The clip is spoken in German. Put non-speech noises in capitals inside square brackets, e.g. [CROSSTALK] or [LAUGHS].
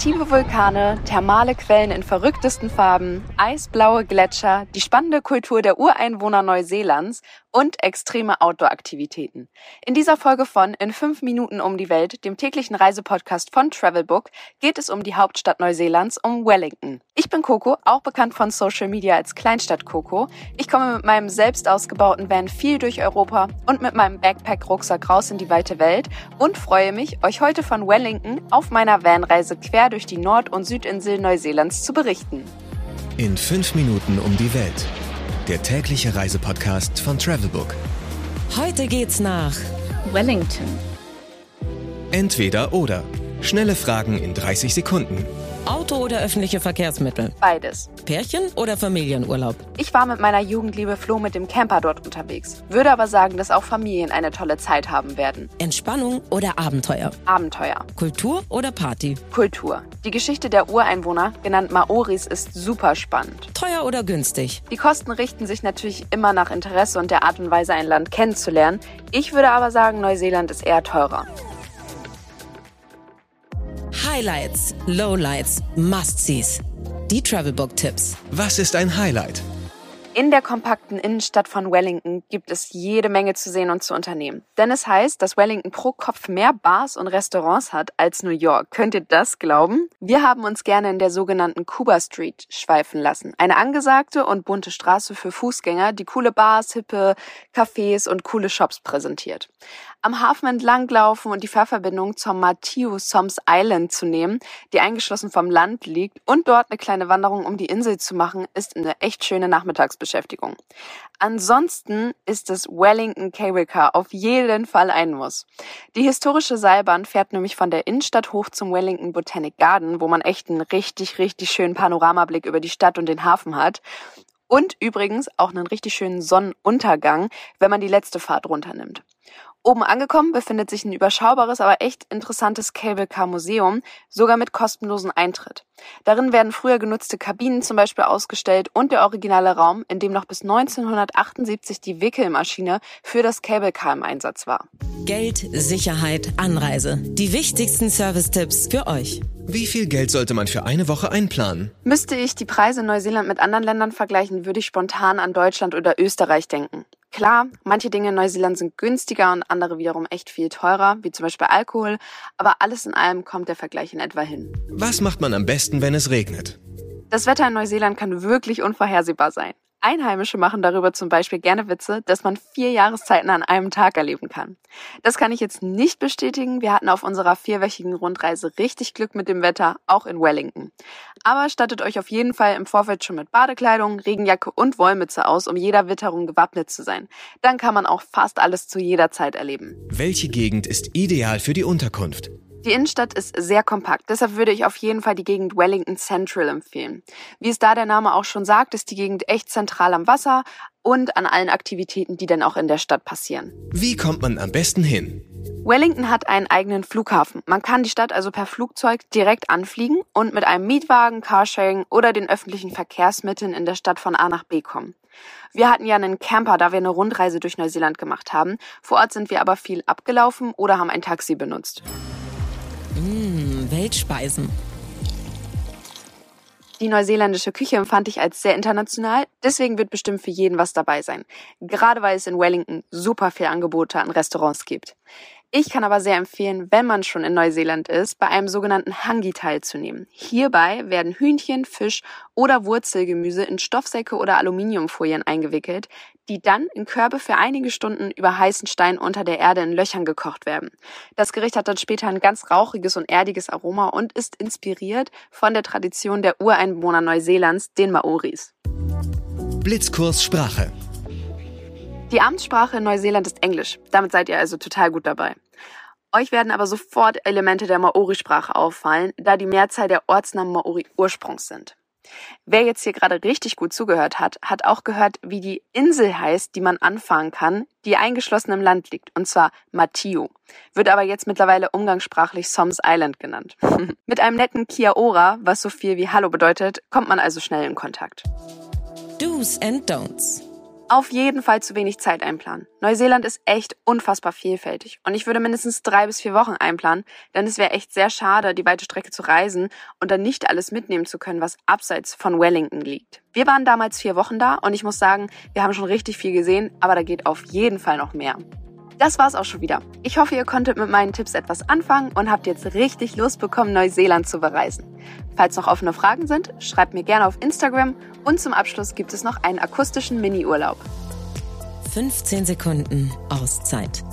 Aktive Vulkane, thermale Quellen in verrücktesten Farben, eisblaue Gletscher, die spannende Kultur der Ureinwohner Neuseelands und extreme Outdoor-Aktivitäten. In dieser Folge von In 5 Minuten um die Welt, dem täglichen Reisepodcast von Travelbook, geht es um die Hauptstadt Neuseelands, um Wellington. Ich bin Coco, auch bekannt von Social Media als Kleinstadt Coco. Ich komme mit meinem selbst ausgebauten Van viel durch Europa und mit meinem Backpack-Rucksack raus in die weite Welt und freue mich, euch heute von Wellington auf meiner Vanreise quer durch die Nord- und Südinsel Neuseelands zu berichten. In 5 Minuten um die Welt der tägliche Reisepodcast von Travelbook. Heute geht's nach Wellington. Entweder oder. Schnelle Fragen in 30 Sekunden. Auto oder öffentliche Verkehrsmittel? Beides. Pärchen oder Familienurlaub? Ich war mit meiner Jugendliebe Flo mit dem Camper dort unterwegs, würde aber sagen, dass auch Familien eine tolle Zeit haben werden. Entspannung oder Abenteuer? Abenteuer. Kultur oder Party? Kultur. Die Geschichte der Ureinwohner, genannt Maoris, ist super spannend. Teuer oder günstig? Die Kosten richten sich natürlich immer nach Interesse und der Art und Weise, ein Land kennenzulernen. Ich würde aber sagen, Neuseeland ist eher teurer. Highlights, Lowlights, Must-Sees. Die Travelbook-Tipps. Was ist ein Highlight? In der kompakten Innenstadt von Wellington gibt es jede Menge zu sehen und zu unternehmen. Denn es heißt, dass Wellington pro Kopf mehr Bars und Restaurants hat als New York. Könnt ihr das glauben? Wir haben uns gerne in der sogenannten Cuba Street schweifen lassen. Eine angesagte und bunte Straße für Fußgänger, die coole Bars, hippe Cafés und coole Shops präsentiert am Hafen entlanglaufen und die Fährverbindung zur Matthew Soms Island zu nehmen, die eingeschlossen vom Land liegt, und dort eine kleine Wanderung um die Insel zu machen, ist eine echt schöne Nachmittagsbeschäftigung. Ansonsten ist es Wellington Cable Car auf jeden Fall ein Muss. Die historische Seilbahn fährt nämlich von der Innenstadt hoch zum Wellington Botanic Garden, wo man echt einen richtig, richtig schönen Panoramablick über die Stadt und den Hafen hat. Und übrigens auch einen richtig schönen Sonnenuntergang, wenn man die letzte Fahrt runternimmt. Oben angekommen befindet sich ein überschaubares, aber echt interessantes Cable Car Museum, sogar mit kostenlosen Eintritt. Darin werden früher genutzte Kabinen zum Beispiel ausgestellt und der originale Raum, in dem noch bis 1978 die Wickelmaschine für das Cable Car im Einsatz war. Geld, Sicherheit, Anreise. Die wichtigsten Service-Tipps für euch. Wie viel Geld sollte man für eine Woche einplanen? Müsste ich die Preise in Neuseeland mit anderen Ländern vergleichen, würde ich spontan an Deutschland oder Österreich denken. Klar, manche Dinge in Neuseeland sind günstiger und andere wiederum echt viel teurer, wie zum Beispiel Alkohol, aber alles in allem kommt der Vergleich in etwa hin. Was macht man am besten, wenn es regnet? Das Wetter in Neuseeland kann wirklich unvorhersehbar sein. Einheimische machen darüber zum Beispiel gerne Witze, dass man vier Jahreszeiten an einem Tag erleben kann. Das kann ich jetzt nicht bestätigen. Wir hatten auf unserer vierwöchigen Rundreise richtig Glück mit dem Wetter, auch in Wellington. Aber stattet euch auf jeden Fall im Vorfeld schon mit Badekleidung, Regenjacke und Wollmütze aus, um jeder Witterung gewappnet zu sein. Dann kann man auch fast alles zu jeder Zeit erleben. Welche Gegend ist ideal für die Unterkunft? Die Innenstadt ist sehr kompakt, deshalb würde ich auf jeden Fall die Gegend Wellington Central empfehlen. Wie es da der Name auch schon sagt, ist die Gegend echt zentral am Wasser und an allen Aktivitäten, die dann auch in der Stadt passieren. Wie kommt man am besten hin? Wellington hat einen eigenen Flughafen. Man kann die Stadt also per Flugzeug direkt anfliegen und mit einem Mietwagen, Carsharing oder den öffentlichen Verkehrsmitteln in der Stadt von A nach B kommen. Wir hatten ja einen Camper, da wir eine Rundreise durch Neuseeland gemacht haben. Vor Ort sind wir aber viel abgelaufen oder haben ein Taxi benutzt. Mmh, Weltspeisen. Die neuseeländische Küche empfand ich als sehr international, deswegen wird bestimmt für jeden was dabei sein. Gerade weil es in Wellington super viel Angebote an Restaurants gibt. Ich kann aber sehr empfehlen, wenn man schon in Neuseeland ist, bei einem sogenannten Hangi teilzunehmen. Hierbei werden Hühnchen, Fisch oder Wurzelgemüse in Stoffsäcke oder Aluminiumfolien eingewickelt, die dann in Körbe für einige Stunden über heißen Stein unter der Erde in Löchern gekocht werden. Das Gericht hat dann später ein ganz rauchiges und erdiges Aroma und ist inspiriert von der Tradition der Ureinwohner Neuseelands, den Maoris. Blitzkurs Sprache. Die Amtssprache in Neuseeland ist Englisch. Damit seid ihr also total gut dabei. Euch werden aber sofort Elemente der Maori-Sprache auffallen, da die Mehrzahl der Ortsnamen Maori Ursprungs sind. Wer jetzt hier gerade richtig gut zugehört hat, hat auch gehört, wie die Insel heißt, die man anfahren kann, die eingeschlossen im Land liegt, und zwar Matio. Wird aber jetzt mittlerweile umgangssprachlich Soms Island genannt. [LAUGHS] Mit einem netten Kia Ora, was so viel wie Hallo bedeutet, kommt man also schnell in Kontakt. Do's and Don'ts. Auf jeden Fall zu wenig Zeit einplanen. Neuseeland ist echt unfassbar vielfältig und ich würde mindestens drei bis vier Wochen einplanen, denn es wäre echt sehr schade, die weite Strecke zu reisen und dann nicht alles mitnehmen zu können, was abseits von Wellington liegt. Wir waren damals vier Wochen da und ich muss sagen, wir haben schon richtig viel gesehen, aber da geht auf jeden Fall noch mehr. Das war's auch schon wieder. Ich hoffe, ihr konntet mit meinen Tipps etwas anfangen und habt jetzt richtig Lust bekommen, Neuseeland zu bereisen. Falls noch offene Fragen sind, schreibt mir gerne auf Instagram und zum Abschluss gibt es noch einen akustischen Mini-Urlaub. 15 Sekunden Auszeit